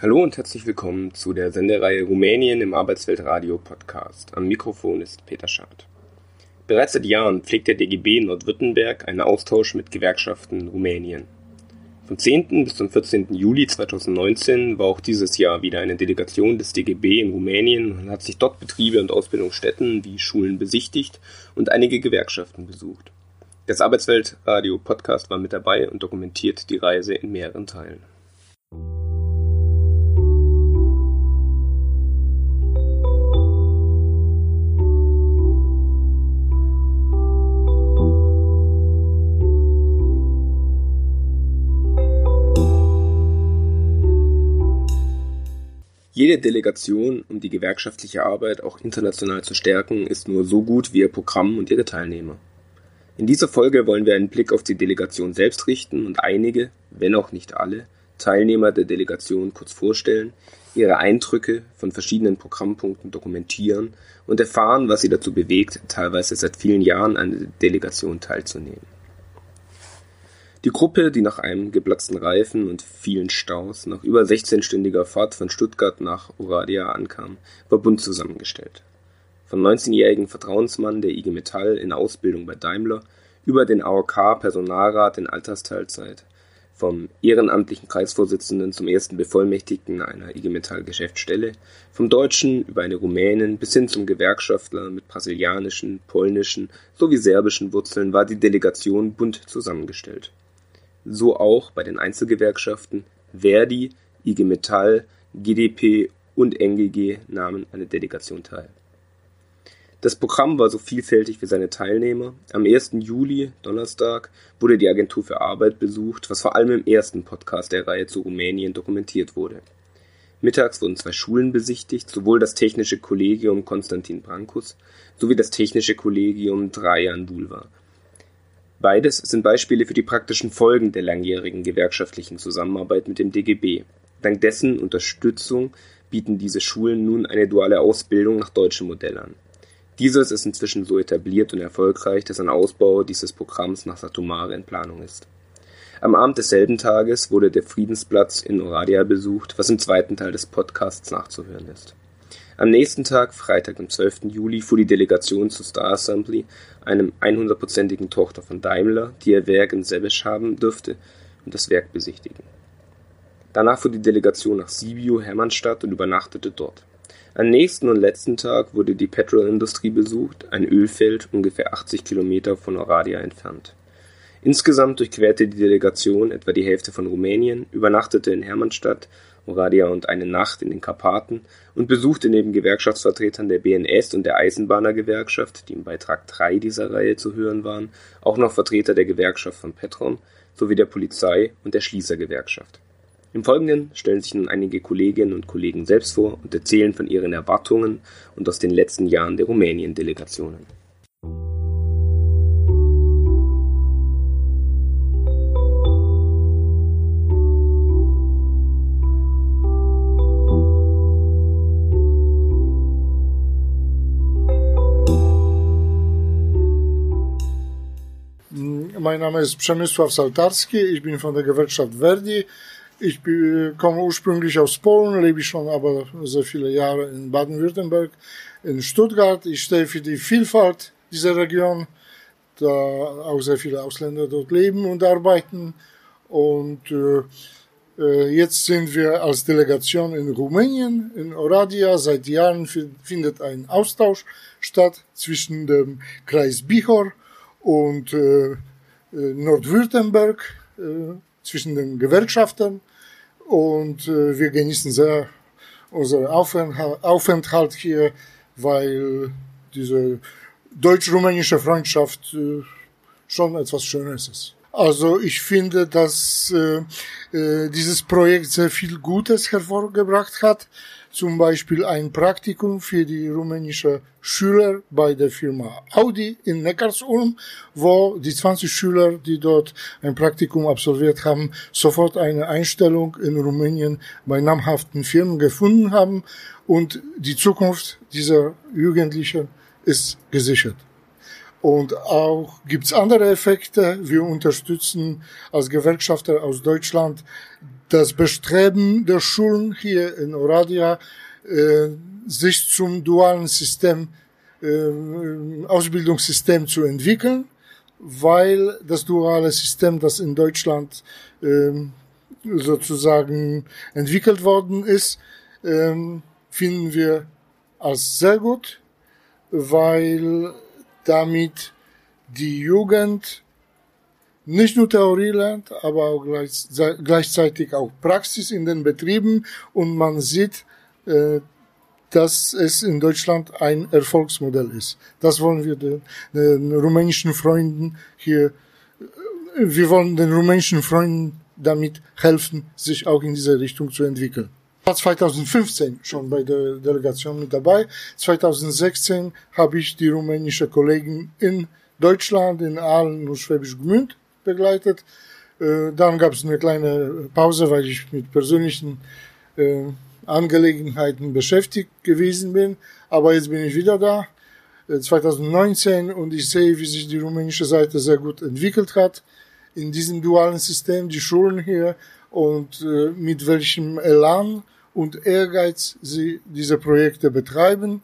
Hallo und herzlich willkommen zu der Sendereihe Rumänien im Arbeitsweltradio Podcast. Am Mikrofon ist Peter Schad. Bereits seit Jahren pflegt der DGB Nordwürttemberg einen Austausch mit Gewerkschaften Rumänien. Vom 10. bis zum 14. Juli 2019 war auch dieses Jahr wieder eine Delegation des DGB in Rumänien und hat sich dort Betriebe und Ausbildungsstätten wie Schulen besichtigt und einige Gewerkschaften besucht. Das Arbeitsweltradio Podcast war mit dabei und dokumentiert die Reise in mehreren Teilen. Jede Delegation, um die gewerkschaftliche Arbeit auch international zu stärken, ist nur so gut wie ihr Programm und ihre Teilnehmer. In dieser Folge wollen wir einen Blick auf die Delegation selbst richten und einige, wenn auch nicht alle, Teilnehmer der Delegation kurz vorstellen, ihre Eindrücke von verschiedenen Programmpunkten dokumentieren und erfahren, was sie dazu bewegt, teilweise seit vielen Jahren an der Delegation teilzunehmen. Die Gruppe, die nach einem geplatzten Reifen und vielen Staus nach über 16-stündiger Fahrt von Stuttgart nach Oradea ankam, war bunt zusammengestellt. Vom 19-jährigen Vertrauensmann der IG Metall in Ausbildung bei Daimler über den AOK-Personalrat in Altersteilzeit, vom ehrenamtlichen Kreisvorsitzenden zum ersten Bevollmächtigten einer IG Metall Geschäftsstelle, vom Deutschen über eine Rumänin bis hin zum Gewerkschaftler mit brasilianischen, polnischen sowie serbischen Wurzeln war die Delegation bunt zusammengestellt so auch bei den Einzelgewerkschaften Verdi, IG Metall, GdP und NGG nahmen an der Delegation teil. Das Programm war so vielfältig wie seine Teilnehmer. Am 1. Juli, Donnerstag, wurde die Agentur für Arbeit besucht, was vor allem im ersten Podcast der Reihe zu Rumänien dokumentiert wurde. Mittags wurden zwei Schulen besichtigt, sowohl das Technische Kollegium Konstantin Brankus sowie das Technische Kollegium Trajan Bulva, Beides sind Beispiele für die praktischen Folgen der langjährigen gewerkschaftlichen Zusammenarbeit mit dem DGB. Dank dessen Unterstützung bieten diese Schulen nun eine duale Ausbildung nach deutschem Modell an. Dieses ist inzwischen so etabliert und erfolgreich, dass ein Ausbau dieses Programms nach Satumare in Planung ist. Am Abend desselben Tages wurde der Friedensplatz in Oradea besucht, was im zweiten Teil des Podcasts nachzuhören ist. Am nächsten Tag, Freitag, dem 12. Juli, fuhr die Delegation zur Star Assembly, einem 100%igen Tochter von Daimler, die ihr Werk in Sebesch haben dürfte, und das Werk besichtigen. Danach fuhr die Delegation nach Sibiu, Hermannstadt und übernachtete dort. Am nächsten und letzten Tag wurde die Petrol Industrie besucht, ein Ölfeld ungefähr 80 Kilometer von Oradea entfernt. Insgesamt durchquerte die Delegation etwa die Hälfte von Rumänien, übernachtete in Hermannstadt Moravia und eine Nacht in den Karpaten und besuchte neben Gewerkschaftsvertretern der BNS und der Eisenbahnergewerkschaft, die im Beitrag 3 dieser Reihe zu hören waren, auch noch Vertreter der Gewerkschaft von Petron sowie der Polizei und der Schließergewerkschaft. Im Folgenden stellen sich nun einige Kolleginnen und Kollegen selbst vor und erzählen von ihren Erwartungen und aus den letzten Jahren der Rumänien-Delegationen. Mein Name ist Przemysław Saltarski, ich bin von der Gewerkschaft Verdi. Ich komme ursprünglich aus Polen, lebe schon aber sehr viele Jahre in Baden-Württemberg, in Stuttgart. Ich stehe für die Vielfalt dieser Region, da auch sehr viele Ausländer dort leben und arbeiten. Und äh, äh jetzt sind wir als Delegation in Rumänien, in Oradea. Seit Jahren findet ein Austausch statt zwischen dem Kreis Bihor und äh, Nordwürttemberg äh, zwischen den Gewerkschaften und äh, wir genießen sehr unseren Aufenthalt hier, weil diese deutsch-rumänische Freundschaft schon etwas Schönes ist. Also ich finde, dass äh, dieses Projekt sehr viel Gutes hervorgebracht hat zum Beispiel ein Praktikum für die rumänische Schüler bei der Firma Audi in Neckarsulm, wo die 20 Schüler, die dort ein Praktikum absolviert haben, sofort eine Einstellung in Rumänien bei namhaften Firmen gefunden haben und die Zukunft dieser Jugendlichen ist gesichert. Und auch gibt's andere Effekte. Wir unterstützen als Gewerkschafter aus Deutschland das Bestreben der Schulen hier in Oradia, äh, sich zum dualen System, äh, Ausbildungssystem zu entwickeln, weil das duale System, das in Deutschland äh, sozusagen entwickelt worden ist, äh, finden wir als sehr gut, weil damit die Jugend nicht nur Theorie lernt, aber auch gleichzeitig auch Praxis in den Betrieben und man sieht, äh, dass es in Deutschland ein Erfolgsmodell ist. Das wollen wir den, den rumänischen Freunden hier, äh, wir wollen den rumänischen Freunden damit helfen, sich auch in diese Richtung zu entwickeln. 2015 schon bei der Delegation mit dabei. 2016 habe ich die rumänische Kollegen in Deutschland, in Aalen und Schwäbisch Gmünd begleitet. Äh, dann gab es eine kleine Pause, weil ich mit persönlichen äh, Angelegenheiten beschäftigt gewesen bin. Aber jetzt bin ich wieder da, 2019, äh, und ich sehe, wie sich die rumänische Seite sehr gut entwickelt hat in diesem dualen System, die Schulen hier und mit welchem Elan und Ehrgeiz sie diese Projekte betreiben.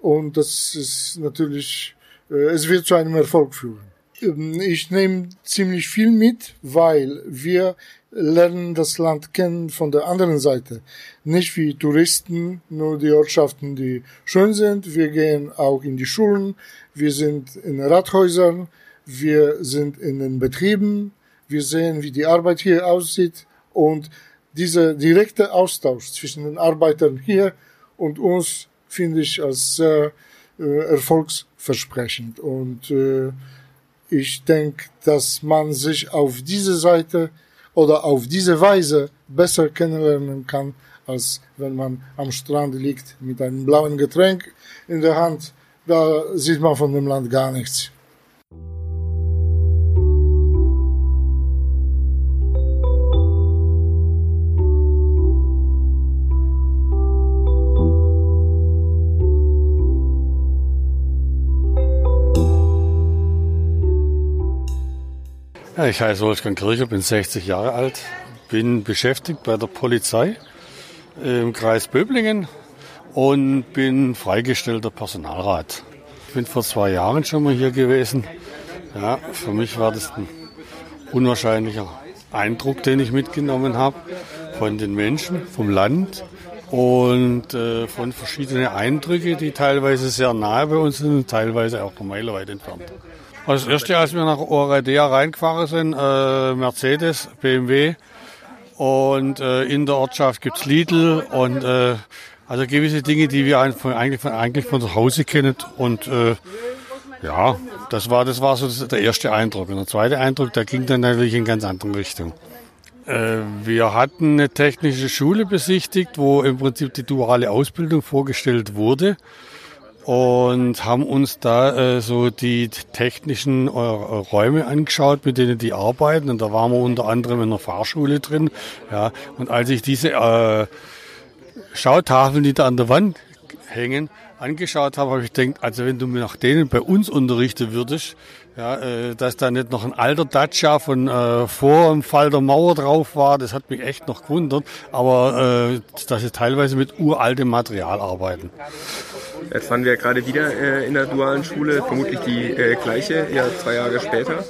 Und das ist natürlich, es wird zu einem Erfolg führen. Ähm, ich nehme ziemlich viel mit, weil wir lernen das Land kennen von der anderen Seite. Nicht wie Touristen, nur die Ortschaften, die schön sind. Wir gehen auch in die Schulen, wir sind in Rathäusern, wir sind in den Betrieben, wir sehen, wie die Arbeit hier aussieht. Und dieser direkte Austausch zwischen den Arbeitern hier und uns finde ich als sehr äh, erfolgsversprechend. Und äh, ich denke, dass man sich auf diese Seite oder auf diese Weise besser kennenlernen kann, als wenn man am Strand liegt mit einem blauen Getränk in der Hand. Da sieht man von dem Land gar nichts. Ich heiße Wolfgang Kircher, bin 60 Jahre alt, bin beschäftigt bei der Polizei im Kreis Böblingen und bin freigestellter Personalrat. Ich bin vor zwei Jahren schon mal hier gewesen. Ja, für mich war das ein unwahrscheinlicher Eindruck, den ich mitgenommen habe von den Menschen, vom Land und äh, von verschiedenen Eindrücken, die teilweise sehr nahe bei uns sind und teilweise auch meilenweit entfernt. Das erste, als wir nach Oradea reingefahren sind, äh, Mercedes, BMW und äh, in der Ortschaft gibt's Lidl und äh, also gewisse Dinge, die wir eigentlich von, eigentlich von zu Hause kennen und äh, ja, das war, das war so der erste Eindruck. Und der zweite Eindruck, der ging dann natürlich in ganz andere Richtung. Äh, wir hatten eine technische Schule besichtigt, wo im Prinzip die duale Ausbildung vorgestellt wurde und haben uns da äh, so die technischen äh, Räume angeschaut, mit denen die arbeiten. Und da waren wir unter anderem in einer Fahrschule drin. Ja, und als ich diese äh, Schautafeln, die da an der Wand hängen, angeschaut habe, habe ich gedacht, also wenn du mir nach denen bei uns unterrichten würdest, ja, äh, dass da nicht noch ein alter Dacia von äh, vor dem Fall der Mauer drauf war, das hat mich echt noch gewundert. Aber äh, dass sie teilweise mit uraltem Material arbeiten. Jetzt waren wir gerade wieder äh, in der dualen Schule, vermutlich die äh, gleiche, ja zwei Jahre später.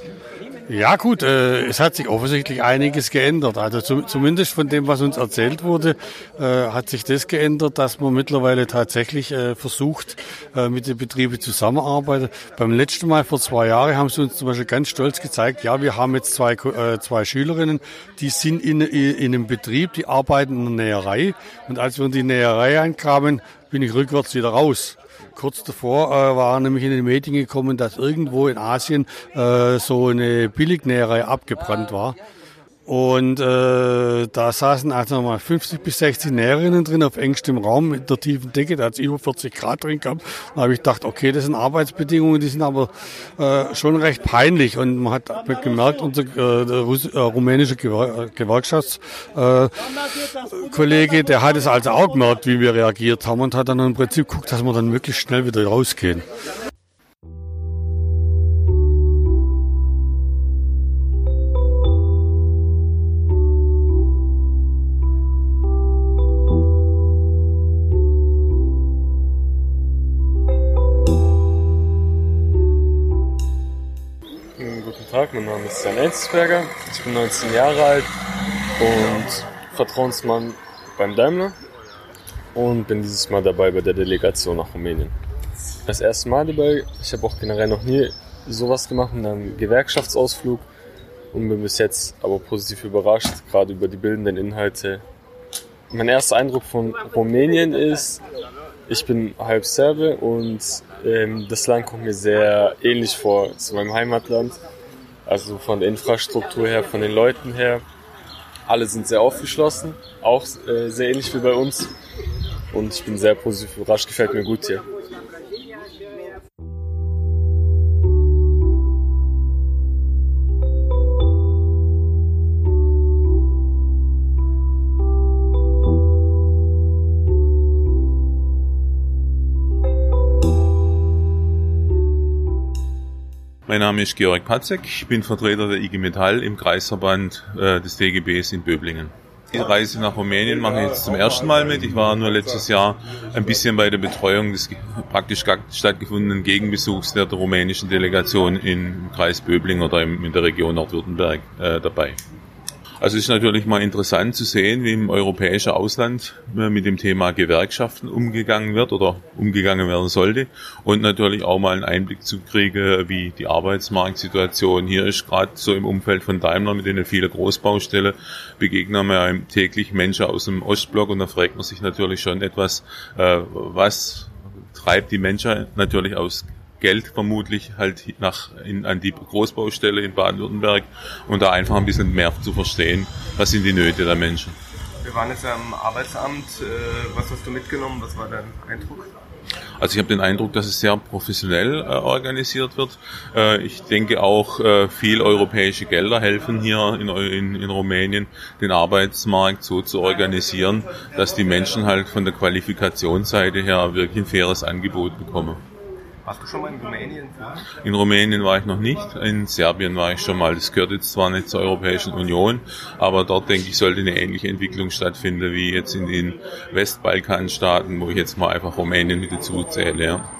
Ja gut, äh, es hat sich offensichtlich einiges geändert. Also zu, zumindest von dem, was uns erzählt wurde, äh, hat sich das geändert, dass man mittlerweile tatsächlich äh, versucht, äh, mit den Betrieben zusammenarbeiten. Beim letzten Mal vor zwei Jahren haben sie uns zum Beispiel ganz stolz gezeigt, ja, wir haben jetzt zwei, äh, zwei Schülerinnen, die sind in, in, in einem Betrieb, die arbeiten in der Näherei. Und als wir in die Näherei ankamen, bin ich rückwärts wieder raus. Kurz davor äh, war nämlich in den Medien gekommen, dass irgendwo in Asien äh, so eine Billignäherei abgebrannt war. Und äh, da saßen also nochmal 50 bis 60 Näherinnen drin auf engstem Raum mit der tiefen Decke, da hat es über 40 Grad drin gehabt. Da habe ich gedacht, okay, das sind Arbeitsbedingungen, die sind aber äh, schon recht peinlich. Und man hat gemerkt, unser äh, äh, rumänische Gewer Gewerkschaftskollege, äh, der hat es also auch gemerkt, wie wir reagiert haben und hat dann im Prinzip geguckt, dass wir dann möglichst schnell wieder rausgehen. Mein Name ist Jan Enzberger, ich bin 19 Jahre alt und Vertrauensmann beim Daimler und bin dieses Mal dabei bei der Delegation nach Rumänien. Das erste Mal dabei, ich habe auch generell noch nie sowas gemacht, in einem Gewerkschaftsausflug und bin bis jetzt aber positiv überrascht, gerade über die bildenden Inhalte. Mein erster Eindruck von Rumänien ist, ich bin halb Serbe und ähm, das Land kommt mir sehr ähnlich vor zu meinem Heimatland. Also von der Infrastruktur her, von den Leuten her. Alle sind sehr aufgeschlossen, auch äh, sehr ähnlich wie bei uns. Und ich bin sehr positiv überrascht, gefällt mir gut hier. Name ist Georg Patzek, ich bin Vertreter der IG Metall im Kreisverband äh, des DGBs in Böblingen. Die Reise nach Rumänien mache ich jetzt zum ersten Mal mit. Ich war nur letztes Jahr ein bisschen bei der Betreuung des praktisch stattgefundenen Gegenbesuchs der rumänischen Delegation im Kreis Böblingen oder in der Region Nordwürttemberg äh, dabei. Also es ist natürlich mal interessant zu sehen, wie im europäischen Ausland mit dem Thema Gewerkschaften umgegangen wird oder umgegangen werden sollte und natürlich auch mal einen Einblick zu kriegen, wie die Arbeitsmarktsituation hier ist. Gerade so im Umfeld von Daimler mit den vielen Großbaustellen begegnen wir täglich Menschen aus dem Ostblock und da fragt man sich natürlich schon etwas, äh, was treibt die Menschen natürlich aus Geld vermutlich halt nach, in, an die Großbaustelle in Baden-Württemberg und da einfach ein bisschen mehr zu verstehen, was sind die Nöte der Menschen. Wir waren jetzt am Arbeitsamt. Äh, was hast du mitgenommen? Was war dein Eindruck? Also ich habe den Eindruck, dass es sehr professionell äh, organisiert wird. Äh, ich denke auch, äh, viel europäische Gelder helfen hier in, in, in Rumänien, den Arbeitsmarkt so zu organisieren, dass die Menschen halt von der Qualifikationsseite her wirklich ein faires Angebot bekommen. Warst du schon mal in Rumänien? In Rumänien war ich noch nicht. In Serbien war ich schon mal. Das gehört jetzt zwar nicht zur Europäischen Union, aber dort denke ich, sollte eine ähnliche Entwicklung stattfinden wie jetzt in den Westbalkanstaaten, wo ich jetzt mal einfach Rumänien mit dazu zähle. Ja.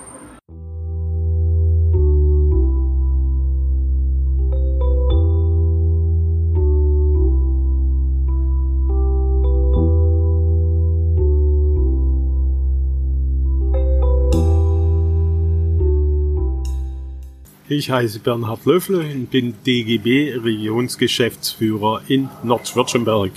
Ich heiße Bernhard Löffler und bin DGB Regionsgeschäftsführer in Nordwürttemberg.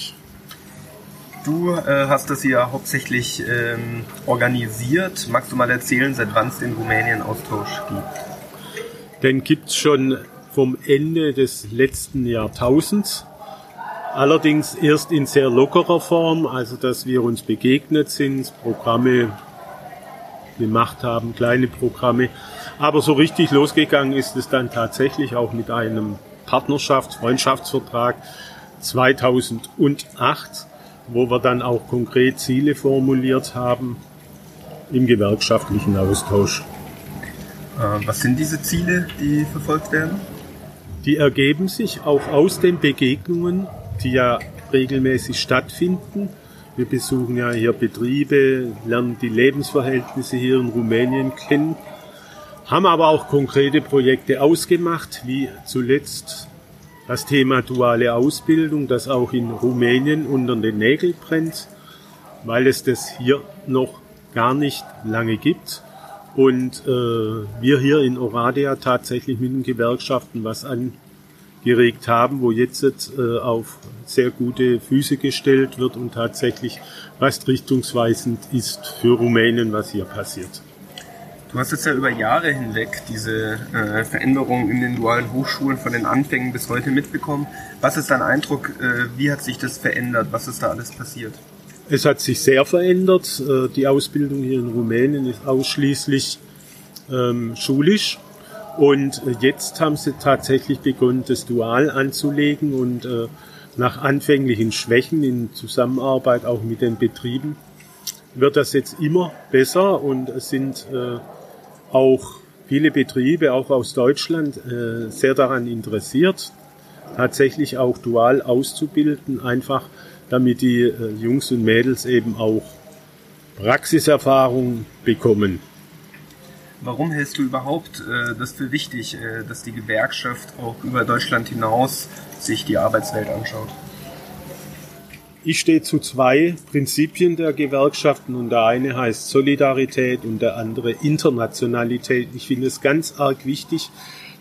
Du äh, hast das hier hauptsächlich ähm, organisiert. Magst du mal erzählen, seit wann es den Rumänien Austausch gibt? Den gibt es schon vom Ende des letzten Jahrtausends. Allerdings erst in sehr lockerer Form, also dass wir uns begegnet sind, Programme gemacht haben, kleine Programme. Aber so richtig losgegangen ist es dann tatsächlich auch mit einem Partnerschafts-, Freundschaftsvertrag 2008, wo wir dann auch konkret Ziele formuliert haben im gewerkschaftlichen Austausch. Äh, was sind diese Ziele, die verfolgt werden? Die ergeben sich auch aus den Begegnungen, die ja regelmäßig stattfinden. Wir besuchen ja hier Betriebe, lernen die Lebensverhältnisse hier in Rumänien kennen haben aber auch konkrete Projekte ausgemacht, wie zuletzt das Thema duale Ausbildung, das auch in Rumänien unter den Nägeln brennt, weil es das hier noch gar nicht lange gibt. Und äh, wir hier in Oradea tatsächlich mit den Gewerkschaften was angeregt haben, wo jetzt äh, auf sehr gute Füße gestellt wird und tatsächlich was richtungsweisend ist für Rumänien, was hier passiert. Du hast jetzt ja über Jahre hinweg diese äh, Veränderungen in den dualen Hochschulen von den Anfängen bis heute mitbekommen. Was ist dein Eindruck? Äh, wie hat sich das verändert? Was ist da alles passiert? Es hat sich sehr verändert. Äh, die Ausbildung hier in Rumänien ist ausschließlich ähm, schulisch. Und äh, jetzt haben sie tatsächlich begonnen, das Dual anzulegen und äh, nach anfänglichen Schwächen in Zusammenarbeit auch mit den Betrieben wird das jetzt immer besser und es sind äh, auch viele Betriebe, auch aus Deutschland, äh, sehr daran interessiert, tatsächlich auch dual auszubilden, einfach damit die äh, Jungs und Mädels eben auch Praxiserfahrung bekommen. Warum hältst du überhaupt äh, das für wichtig, dass die Gewerkschaft auch über Deutschland hinaus sich die Arbeitswelt anschaut? Ich stehe zu zwei Prinzipien der Gewerkschaften und der eine heißt Solidarität und der andere Internationalität. Ich finde es ganz arg wichtig,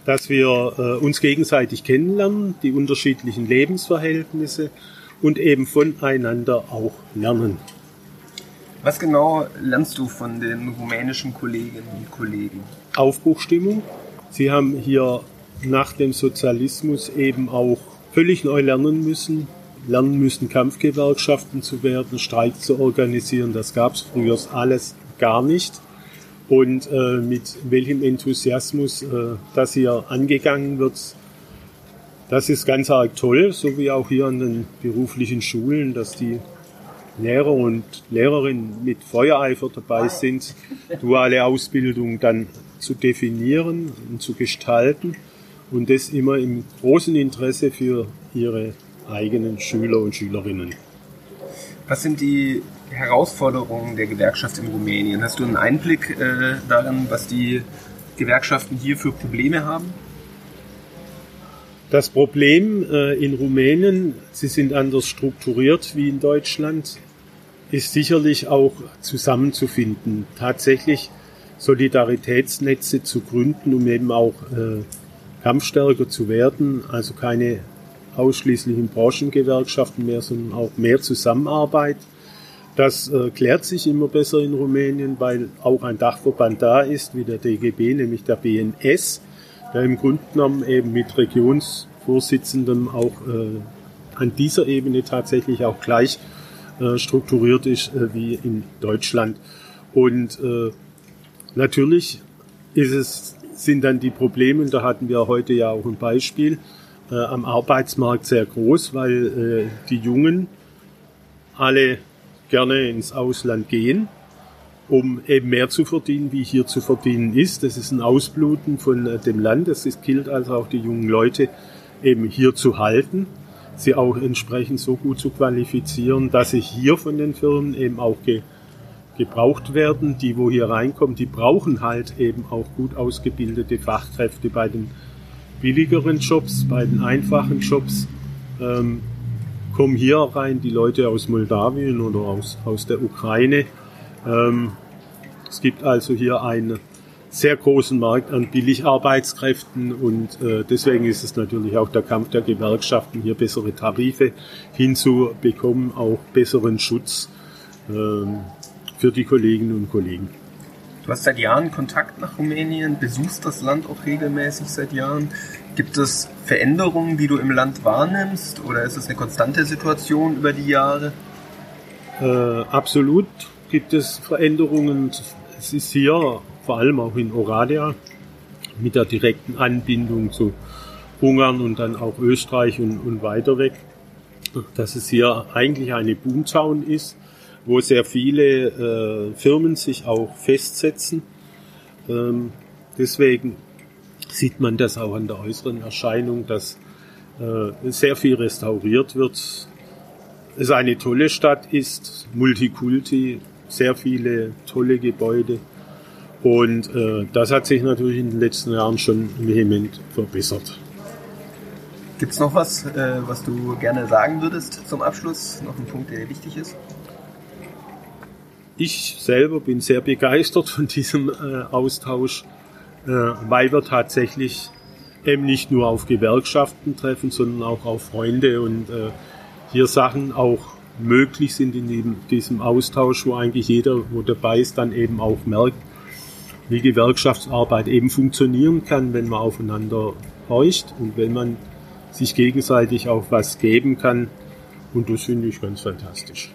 dass wir äh, uns gegenseitig kennenlernen, die unterschiedlichen Lebensverhältnisse und eben voneinander auch lernen. Was genau lernst du von den rumänischen Kolleginnen und Kollegen? Aufbruchstimmung. Sie haben hier nach dem Sozialismus eben auch völlig neu lernen müssen, lernen müssen, Kampfgewerkschaften zu werden, Streik zu organisieren. Das gab es früher alles gar nicht. Und äh, mit welchem Enthusiasmus äh, das hier angegangen wird, das ist ganz arg toll, so wie auch hier an den beruflichen Schulen, dass die Lehrer und Lehrerinnen mit Feuereifer dabei sind, duale Ausbildung dann zu definieren und zu gestalten und das immer im großen Interesse für ihre eigenen Schüler und Schülerinnen. Was sind die Herausforderungen der Gewerkschaft in Rumänien? Hast du einen Einblick äh, darin, was die Gewerkschaften hier für Probleme haben? Das Problem äh, in Rumänien, sie sind anders strukturiert wie in Deutschland, ist sicherlich auch zusammenzufinden. Tatsächlich Solidaritätsnetze zu gründen, um eben auch äh, kampfstärker zu werden, also keine ausschließlichen Branchengewerkschaften mehr, sondern auch mehr Zusammenarbeit. Das äh, klärt sich immer besser in Rumänien, weil auch ein Dachverband da ist, wie der DGB, nämlich der BNS, der im Grunde genommen eben mit Regionsvorsitzendem auch äh, an dieser Ebene tatsächlich auch gleich äh, strukturiert ist äh, wie in Deutschland. Und äh, natürlich ist es, sind dann die Probleme, da hatten wir heute ja auch ein Beispiel, äh, am Arbeitsmarkt sehr groß, weil äh, die Jungen alle gerne ins Ausland gehen, um eben mehr zu verdienen, wie hier zu verdienen ist. Das ist ein Ausbluten von äh, dem Land. Das gilt also auch die jungen Leute eben hier zu halten, sie auch entsprechend so gut zu qualifizieren, dass sie hier von den Firmen eben auch ge gebraucht werden. Die, wo hier reinkommen, die brauchen halt eben auch gut ausgebildete Fachkräfte bei den billigeren Jobs, bei den einfachen Jobs. Ähm, kommen hier rein die Leute aus Moldawien oder aus, aus der Ukraine. Ähm, es gibt also hier einen sehr großen Markt an Billigarbeitskräften und äh, deswegen ist es natürlich auch der Kampf der Gewerkschaften, hier bessere Tarife hinzubekommen, auch besseren Schutz ähm, für die Kolleginnen und Kollegen. Du hast seit Jahren Kontakt nach Rumänien, besuchst das Land auch regelmäßig seit Jahren. Gibt es Veränderungen, die du im Land wahrnimmst oder ist es eine konstante Situation über die Jahre? Äh, absolut gibt es Veränderungen. Es ist hier, vor allem auch in Oradea, mit der direkten Anbindung zu Ungarn und dann auch Österreich und, und weiter weg, dass es hier eigentlich eine Boomtown ist wo sehr viele äh, Firmen sich auch festsetzen. Ähm, deswegen sieht man das auch an der äußeren Erscheinung, dass äh, sehr viel restauriert wird. Es eine tolle Stadt ist, Multikulti, sehr viele tolle Gebäude. Und äh, das hat sich natürlich in den letzten Jahren schon vehement verbessert. Gibt es noch was, äh, was du gerne sagen würdest zum Abschluss? Noch ein Punkt, der wichtig ist? Ich selber bin sehr begeistert von diesem äh, Austausch, äh, weil wir tatsächlich eben nicht nur auf Gewerkschaften treffen, sondern auch auf Freunde und äh, hier Sachen auch möglich sind in diesem Austausch, wo eigentlich jeder, wo dabei ist, dann eben auch merkt, wie Gewerkschaftsarbeit eben funktionieren kann, wenn man aufeinander horcht und wenn man sich gegenseitig auch was geben kann. Und das finde ich ganz fantastisch.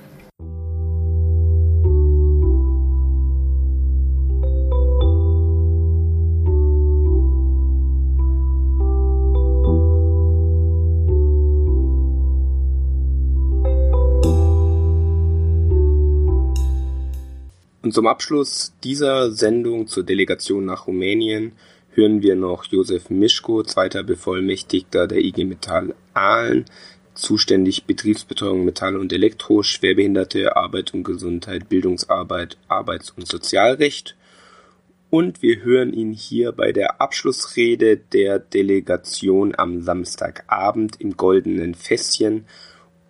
Und zum Abschluss dieser Sendung zur Delegation nach Rumänien hören wir noch Josef Mischko, zweiter Bevollmächtigter der IG Metall Aalen, zuständig Betriebsbetreuung Metall und Elektro, Schwerbehinderte, Arbeit und Gesundheit, Bildungsarbeit, Arbeits- und Sozialrecht. Und wir hören ihn hier bei der Abschlussrede der Delegation am Samstagabend im Goldenen Fässchen.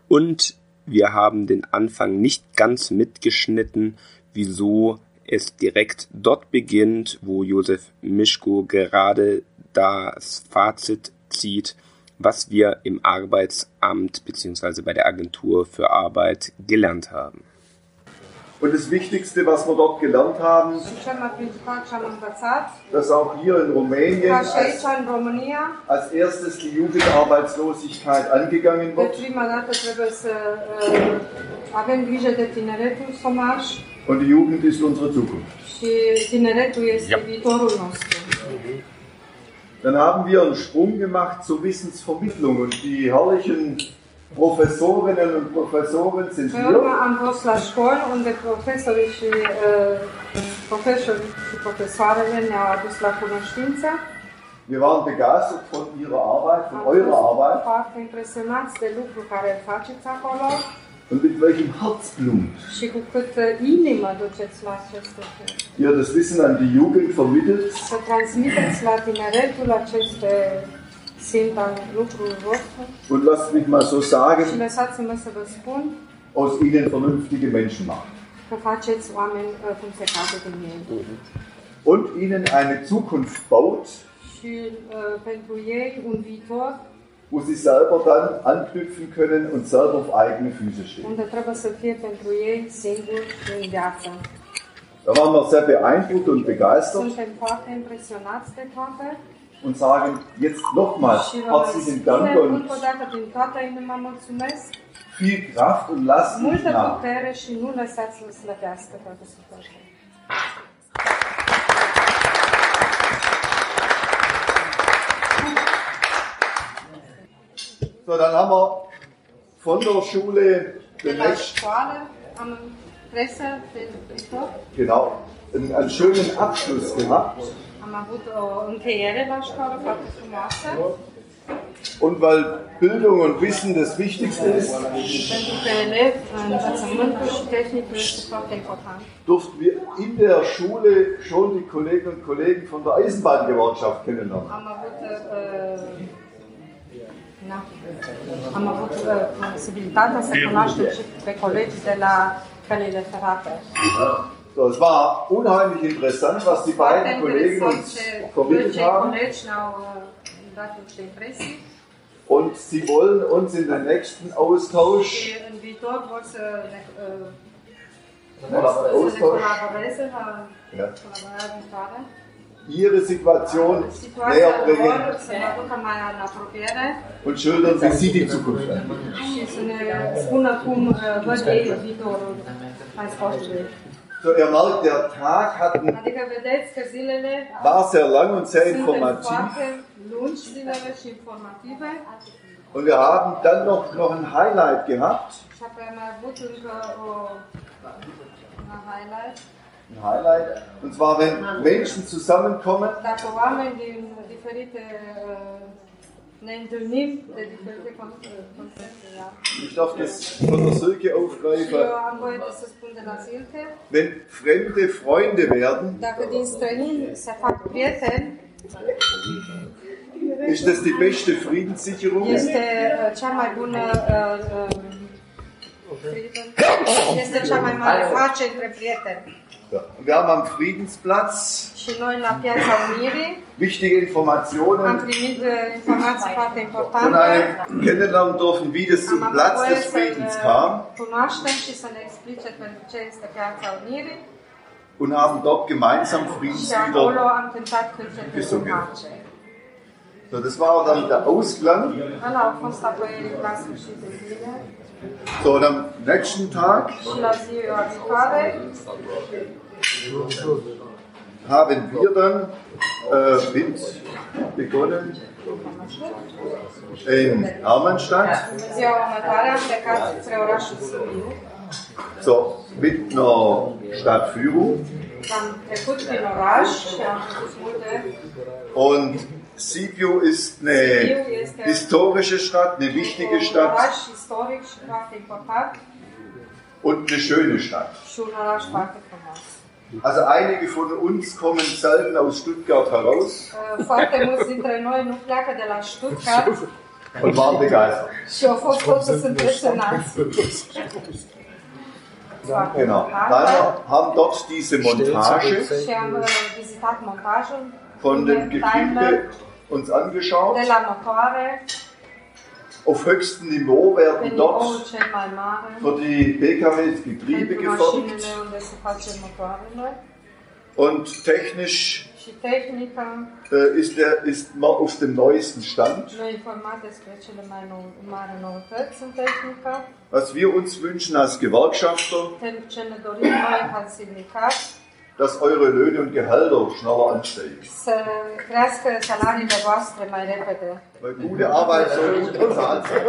Und wir haben den Anfang nicht ganz mitgeschnitten, wieso es direkt dort beginnt, wo Josef Mischko gerade das Fazit zieht, was wir im Arbeitsamt bzw. bei der Agentur für Arbeit gelernt haben. Und das Wichtigste, was wir dort gelernt haben, dass auch hier in Rumänien als, als erstes die Jugendarbeitslosigkeit angegangen wird. Und die Jugend ist unsere Zukunft. Ja. Dann haben wir einen Sprung gemacht zur Wissensvermittlung und die herrlichen Professorinnen und Professoren sind hier. uh. Wir waren begeistert von ihrer Arbeit, von eurer Arbeit. Und mit welchem Herzblut? Lucru. ihr das Wissen an die Jugend vermittelt. Und lasst mich mal so sagen, aus ihnen vernünftige Menschen oameni uh. Und ihnen eine Zukunft baut, Și uh, pentru ei un viitor wo sie selber dann anknüpfen können und selber auf eigene Füße stehen. Da waren wir sehr beeindruckt und begeistert und sagen jetzt vă herzlichen Dank und viel Kraft und lasst nicht multă nach. So, dann haben wir von der Schule De den nächsten, școală am viitor, genau, einen, einen schönen Abschluss gehabt. am avut o încheiere la școală foarte frumoasă, Und weil Bildung und Wissen das Wichtigste ist, durften wir in der Schule schon die Kolleginnen und Kollegen von der Eisenbahngewerkschaft kennenlernen. Na, am avut uh, posibilitatea să cunoaștem și pe colegii de la căile ferate. So, es war unheimlich interessant, was die beiden Kollegen uns vermittelt haben. colegi Und sie wollen uns in den nächsten Austausch, Austausch. Ja. Ihre Situation näher bringen und schildern, wie sie die Zukunft an. și să spună cum văd ei viitorul mai sportului. So, ihr merkt, der Tag hat ein, war sehr lang und sehr informativ. Und wir haben dann noch, noch ein Highlight gehabt. Ein Highlight. Und zwar, wenn Menschen zusammenkommen Dacă oameni din diferite ne întâlnim de diferite con- concepte, da. Ich darf das von der Silke eu aufgreifen. am voie de să spun de la Silke, Wenn Fremde Freunde werden, dacă din străini se fac prieteni, ist das die beste Friedenssicherung. este cea mai bună prieten. este cea mai mare pace între prieteni. Ja. Und wir haben am Friedensplatz wichtige Informationen importante. einem kennenlernen dürfen, wie das zum Platz des Friedens ne kam und haben dort gemeinsam Friedenslieder. Gesungen. So, das war dann der Ausklang. So, und am nächsten Tag haben wir dann äh, mit begonnen in Sibiu. So, mit einer Stadtführung. Und Sibiu ist eine historische Stadt, eine wichtige Stadt und eine schöne Stadt. Also einige von uns kommen selten aus Stuttgart heraus Uh, und waren begeistert. Genau. Daimler haben dort diese Montage Von dem Getriebe uns angeschaut. Auf höchstem Niveau werden dort für die PKWs Getriebe geformt. Motoarele und technisch äh, ist, der, ist man auf dem neuesten Stand. Was wir uns wünschen als Gewerkschafter, dass eure Löhne und Gehälter schneller ansteigen. să crească salariile voastre mai repede. Weil gute Arbeit soll gut bezahlt sein.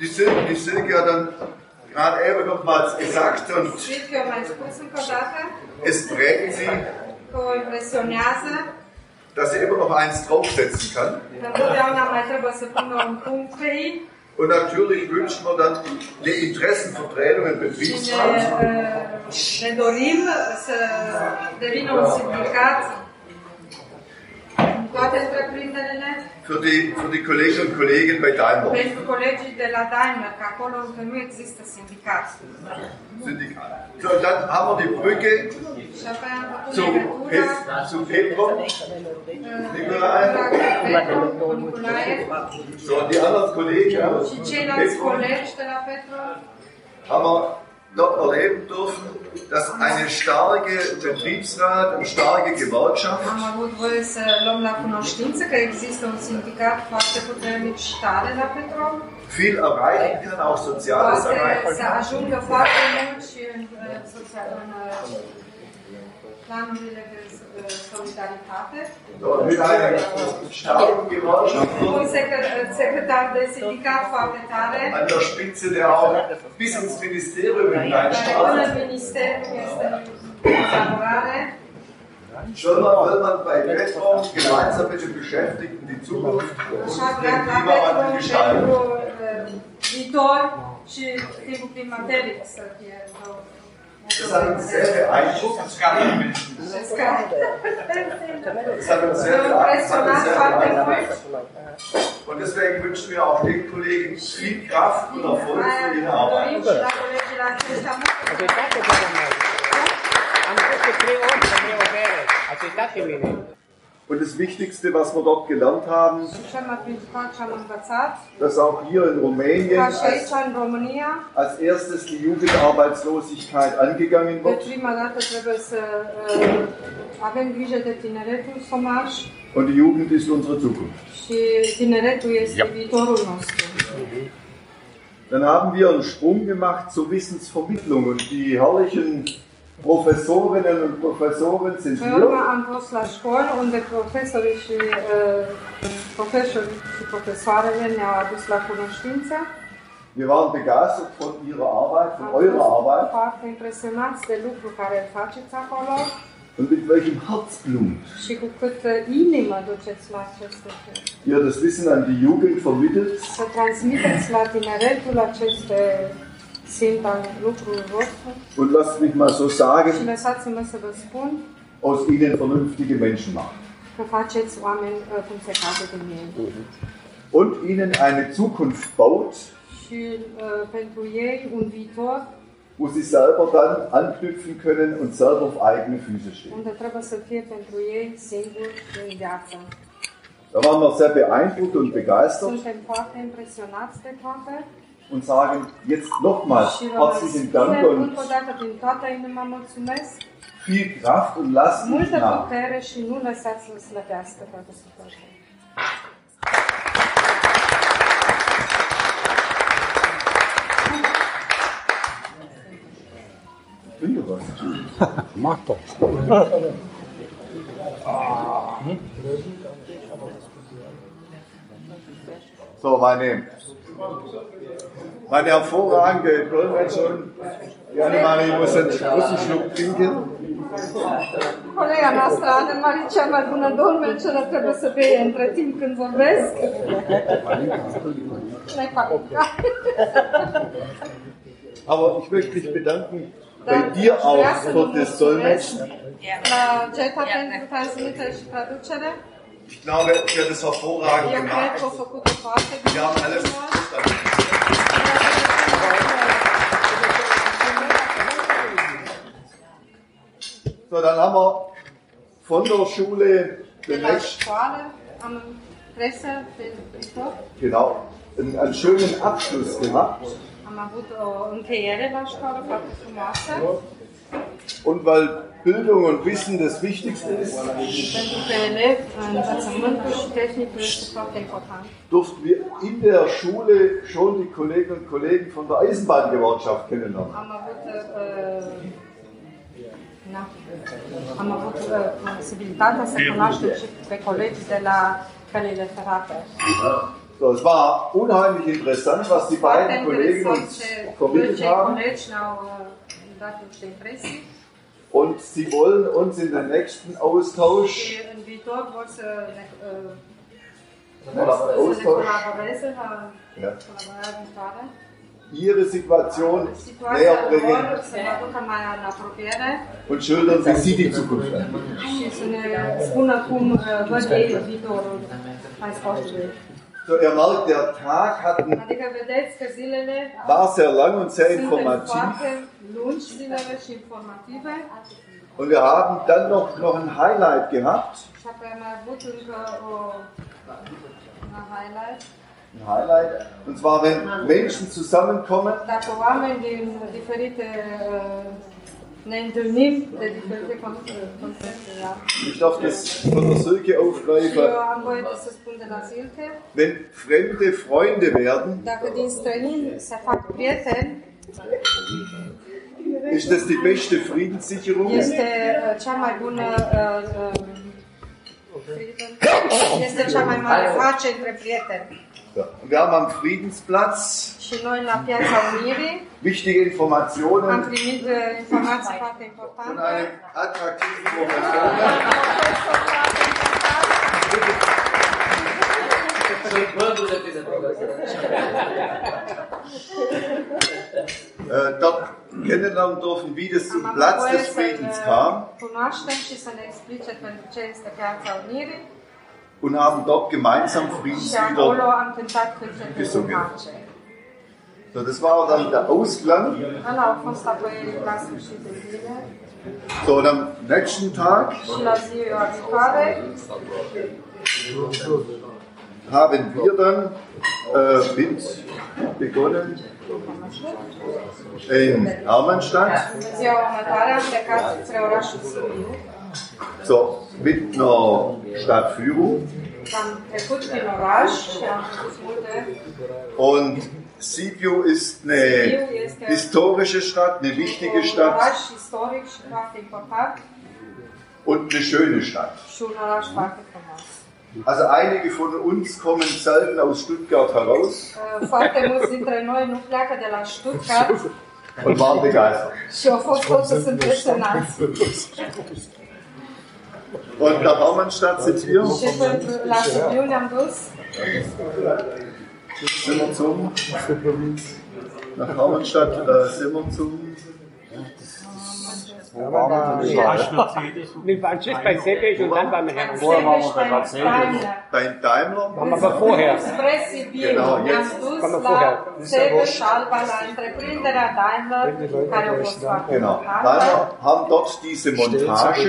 Die, Sil die Silke hat dann gerade eben nochmals gesagt und Silke es prägt sie, dass sie immer noch eins draufsetzen kann. Und natürlich wünscht man dann eine Interessenvertretung im Betriebsrat. uh, ne dorim să devină un sindicat Für die, für die Kolleginnen und Kollegen bei Daimler. pentru colegii de la Daimler, că acolo încă nu există sindicat. Syndikat. So, dann haben wir die Brücke Și apoi am făcut zu, legătura Pet, zu Petro. uh, Nicolae. So, die anderen Kollegen și ceilalți Petro colegi de la Petru haben wir dort erleben dürfen, dass eine starke Betriebsrat und starke Gewerkschaft Petro. viel erreichen kann, auch Soziales erreichen să ajungă foarte mult și în, uh, social, în uh, planurile de uh, solidaritate. So, und mit einer starken Gewerkschaft Un secre- secretar de sindicat foarte tare, an der Spitze, der auch bis ins Ministerium hineinstrahlt. will man bei Petro gemeinsam mit den Beschäftigten die Zukunft und den Klimawandel gestalten. viitor și timpul climateric să fie. Das hat uns sehr beeindruckt. Das hat uns sehr beeindruckt. Hat uns sehr beeindruckt. Und deswegen wünschen wir auch den Kollegen viel Kraft und Erfolg für ihre Arbeit. Accettate per me. Dobbiamo bere. Accettatemi. Und das Wichtigste, was wir dort gelernt haben, dass auch hier in Rumänien als, als erstes die Jugendarbeitslosigkeit angegangen wird tineretul somaș und die Jugend ist unsere Zukunft. nostru. Dann haben wir einen Sprung gemacht zur Wissensvermittlung und die herrlichen Professorinnen und Professoren sind Pe urmă hier. am fost la școli unde profesorii și uh, profesorii și profesoarele ne-au adus la cunoștință. Wir waren begeistert von ihrer Arbeit, von eurer Arbeit foarte impresionați de lucru care îl faceți acolo und mit welchem Herzblut lucru. ihr das Wissen an die Jugend vermittelt Und lasst mich mal so sagen, aus ihnen vernünftige Menschen machen. ei. Und ihnen eine Zukunft baut, viitor wo sie selber dann anknüpfen können und selber auf eigene Füße stehen. Da waren wir sehr beeindruckt und begeistert Und sagen jetzt vă herzlichen Dank und viel Kraft und lasst multă nach. Mach doch. So, meine, meine hervorragende Dolmetscherin, die Annemarie muss einen, einen Schluck trinken. Colega noastră, Ana Marie, cea mai bună dolmeceră, trebuie să bei între timp când vorbesc. Ne fac. Aber ich möchte mich bedanken bei dir auch für das Dolmetschen. Traducere. Ich glaube, sie hat es hervorragend gemacht. Wir haben alles So, dann haben wir von der Schule De den la nächsten, am viitor. genau, einen, einen schönen Abschluss gemacht. Am frumoasă. Und weil Bildung und Wissen das Wichtigste ist, durften wir in der Schule schon die Kolleginnen und Kollegen von der Eisenbahngewerkschaft kennenlernen. Am avut, uh, posibilitatea să cunoaștem și pe colegii de la căile ferate. So, es war unheimlich interessant, was die beiden Kollegen uns vermittelt haben. colegi Und sie wollen uns in den nächsten Austausch, Oder Austausch. Ja. Ihre Situation näher bringen und schildern, wie sie die Zukunft. So, ihr merkt, der Tag hat, ein- Adică vedeți că zilele war sehr lang und sehr informativ. Und wir haben dann noch, noch ein Highlight gehabt. și apoi am mai avut încă o un highlight. Ein Highlight. Und zwar, wenn Menschen zusammenkommen Dacă oameni din diferite uh, ne întâlnim de diferite con- concepte, da? Ich darf das von der Silke aufgreifen. eu am voie de să spun de la Silke, Wenn fremde Freunde werden, dacă din străini se fac prieteni, ist das die beste Friedenssicherung. este uh, cea mai bună uh, uh, este cea mai mare pace între prieteni. Ja. Und wir haben am Friedensplatz wichtige am Informationen primit uh, informații foarte von importante. einem attraktiven Professor. Äh, dort kennenlernen dürfen, wie das zum Am Platz des Friedens să kam und haben dort gemeinsam Friedenslieder. Gesungen. So, das war dann der Ausklang. So, und am nächsten Tag haben wir dann äh, mit begonnen in Hermannstadt. So, mit einer Stadtführung. Und Sibiu ist eine historische Stadt, eine wichtige Stadt. Und eine schöne Stadt. Also einige von uns kommen selten aus Stuttgart heraus. Stuttgart. Und waren begeistert. Und nach Hermannstadt sind wir, Și pentru, la Sibiu ne-am dus sind wir zum, nach Hermannstadt äh, sind wir Wir waren bei Seppich und dann beim Herrn. Sebeș beim Daimler. beim Daimler. Aber vorher. Spre Sibiu Genau, jetzt. Come la vorher. Sebeș Alba, la întreprinderea Daimler, fost foarte Genau. Daimler haben dort diese Montage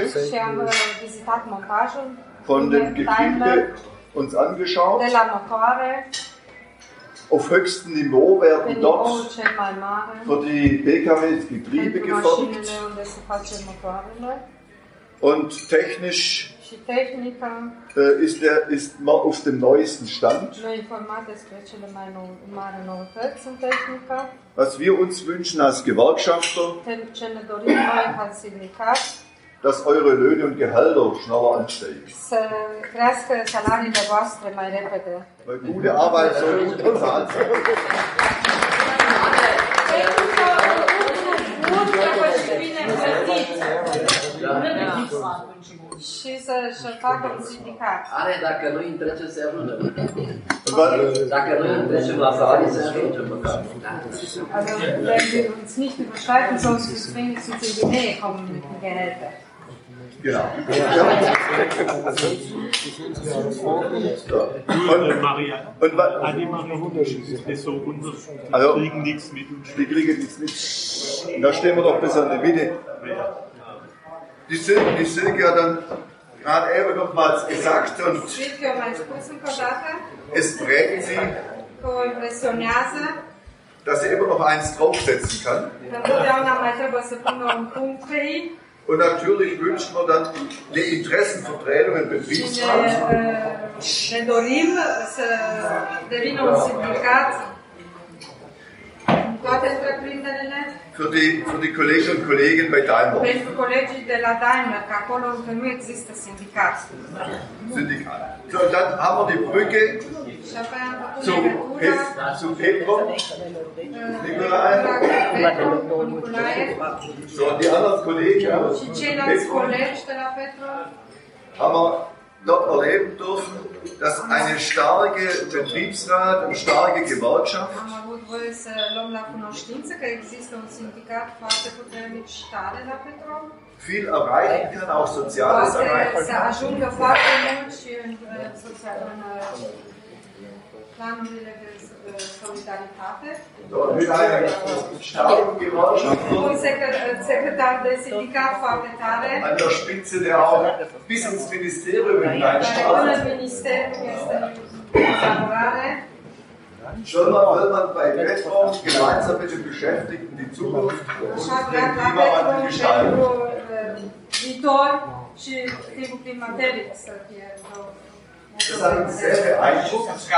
von dem Gebilde uns angeschaut. de la motoare Auf höchstem Niveau werden dort für die PKWs Getriebe motoarele und technisch tehnica äh, ist, der, ist man auf dem neuesten Stand. Was wir uns wünschen als Gewerkschafter, noi dass eure Löhne und Gehälter schneller ansteigen. să crească salariile voastre mai repede. Weil gute Arbeit soll gut bezahlt sein. Și să-și facă un sindicat. Are, dacă nu îi trece, se ajunge. Dacă nu îi trecem la salarii, se ajunge măcar. Also wenn wir uns nicht überschreiten, sonst wir wenigstens in die Nähe kommen mit den Gehältern. Genau. Und, Maria, Und Annemarie, ist so unter, Also- kriegen nichts mit. Die kriegen nichts mit. Und da stehen wir doch bis an der Mitte. Die, Sil die Silke hat dann gerade eben nochmals gesagt und Silke es prägt sie, dass sie immer noch eins draufsetzen kann. Und natürlich wünschen wir dann eine Interessenvertretung ne, Betriebsrat. ne dorim să devină un sindicat în toate întreprinderile Für die, für die Kolleginnen und Kollegen bei Daimler. pentru colegii de la Daimler, că acolo încă nu există sindicat. Syndikat. So, dann haben wir die Brücke Zu, Pet, zu Petro. Nikolai. So, und die anderen Kollegen haben wir dort erleben dürfen, dass eine starke Betriebsrat und starke Gewerkschaft Petru. viel erreichen kann, auch Soziales erreichen kann. Planurile de solidaritate. Dort mit einer starken Gewerkschaft Un secre- secretar de sindicat foarte tare, an der Spitze, der auch bis ins Ministerium hineinstrahlt. man, will man bei Petro gemeinsam mit den Beschäftigten die Zukunft und la Klimawandel gestalten? viitor și schimbul climateric să fie. Das hat uns sehr beeindruckt. Das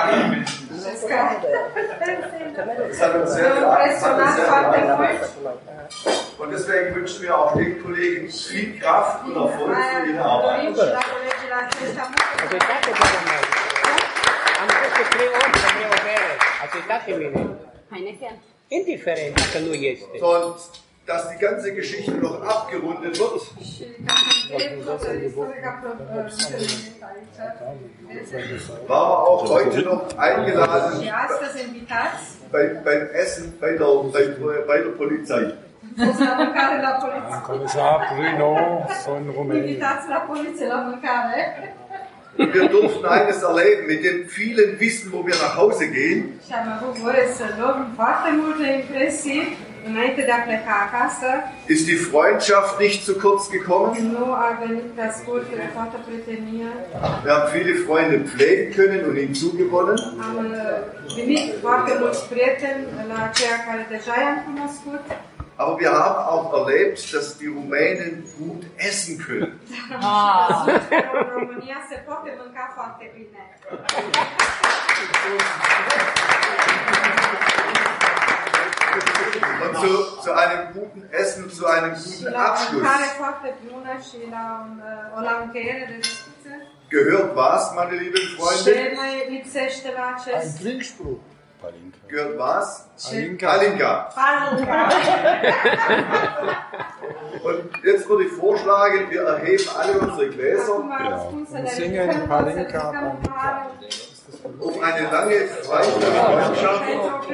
hat uns sehr beeindruckt. Und deswegen wünschen wir auch den Kollegen viel Kraft und Erfolg für ihre Arbeit. Dorim și la colegii la aceștia multă Ascultați, doamna Maria. Am fost de trei ori să iau o bere. Ascultați-mine. Heineken. Indiferent dacă nu este. Und dass die ganze Geschichte noch abgerundet wird, war auch heute noch eingeladen bei, beim Essen bei der, bei, bei der Polizei. poliție. Kommissar Bruno von Rumänien. Und wir durften eines erleben, mit dem vielen Wissen, wo wir nach Hause gehen, Și am înainte de a pleca acasă. ist die Freundschaft nicht zu kurz gekommen. Wir haben viele Freunde pflegen können und hinzugewonnen. I-am cunoscut. Aber wir haben auch erlebt, dass die Rumänen gut essen können. Ah. În România se poate mânca foarte bine. Und zu, zu einem guten Essen, zu einem guten Abschluss discuție. gehört was, meine lieben Freunde? acest Trinkspruch. Gehört was? Alinka. Alinka. Palinka? Und jetzt würde ich vorschlagen, wir erheben alle unsere Gläser spun să ne Singen Palinka, paharul auf eine lange Freundschaft,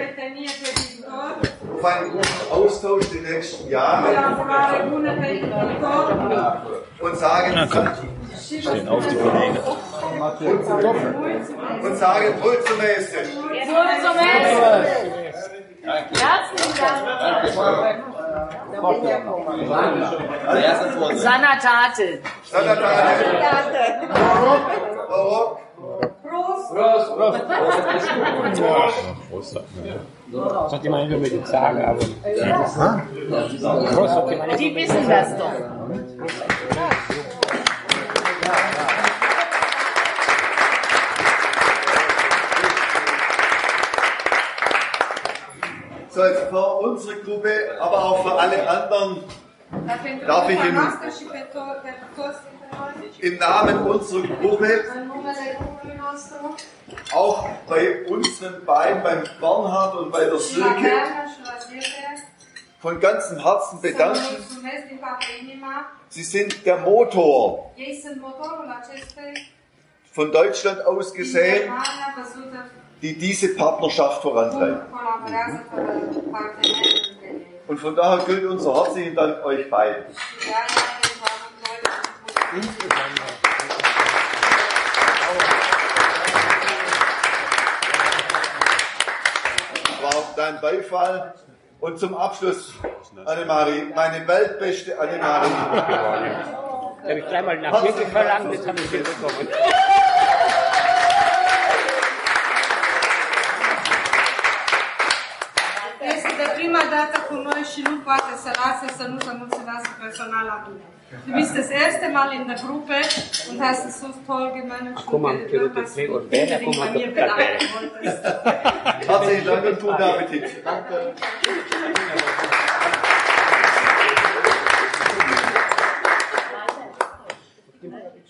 pentru o prietenie pe viitor, auf einen guten Austausch die nächsten o Jahre colaborare bună pe viitor und sagen, și vă spunem und sagen, mulțumesc! Sanatate. Sanatate. Barock. Sollte man nicht unbedingt sagen, aber. Prost, man nicht Die wissen das doch. So, jetzt für unsere Gruppe, aber auch für alle anderen Darf ich im, im Namen unserer Gruppe, nostru, auch bei unseren beiden, beim Bernhard und bei der Silke, von ganzem Herzen bedanken. Sie sind der Motor. Von Deutschland aus gesehen, die diese Partnerschaft vorantreibt. Und von daher gilt unser herzlichen Dank euch beiden. Și de aia pentru amândoi mulțumesc. war auf dein Beifall. Und zum Abschluss, Annemarie, meine weltbeste Annemarie. Da habe ich dreimal nach Hilfe verlangt, jetzt habe ich sie bekommen. poate să lase să nu se mulțumească personal adult. Du bist das erste Mal in der Gruppe und hast es so toll gemanagt. Acum am cerut trei ori bere, acum am cerut bere. Herzlichen Dank und guten Appetit. Danke. Thank.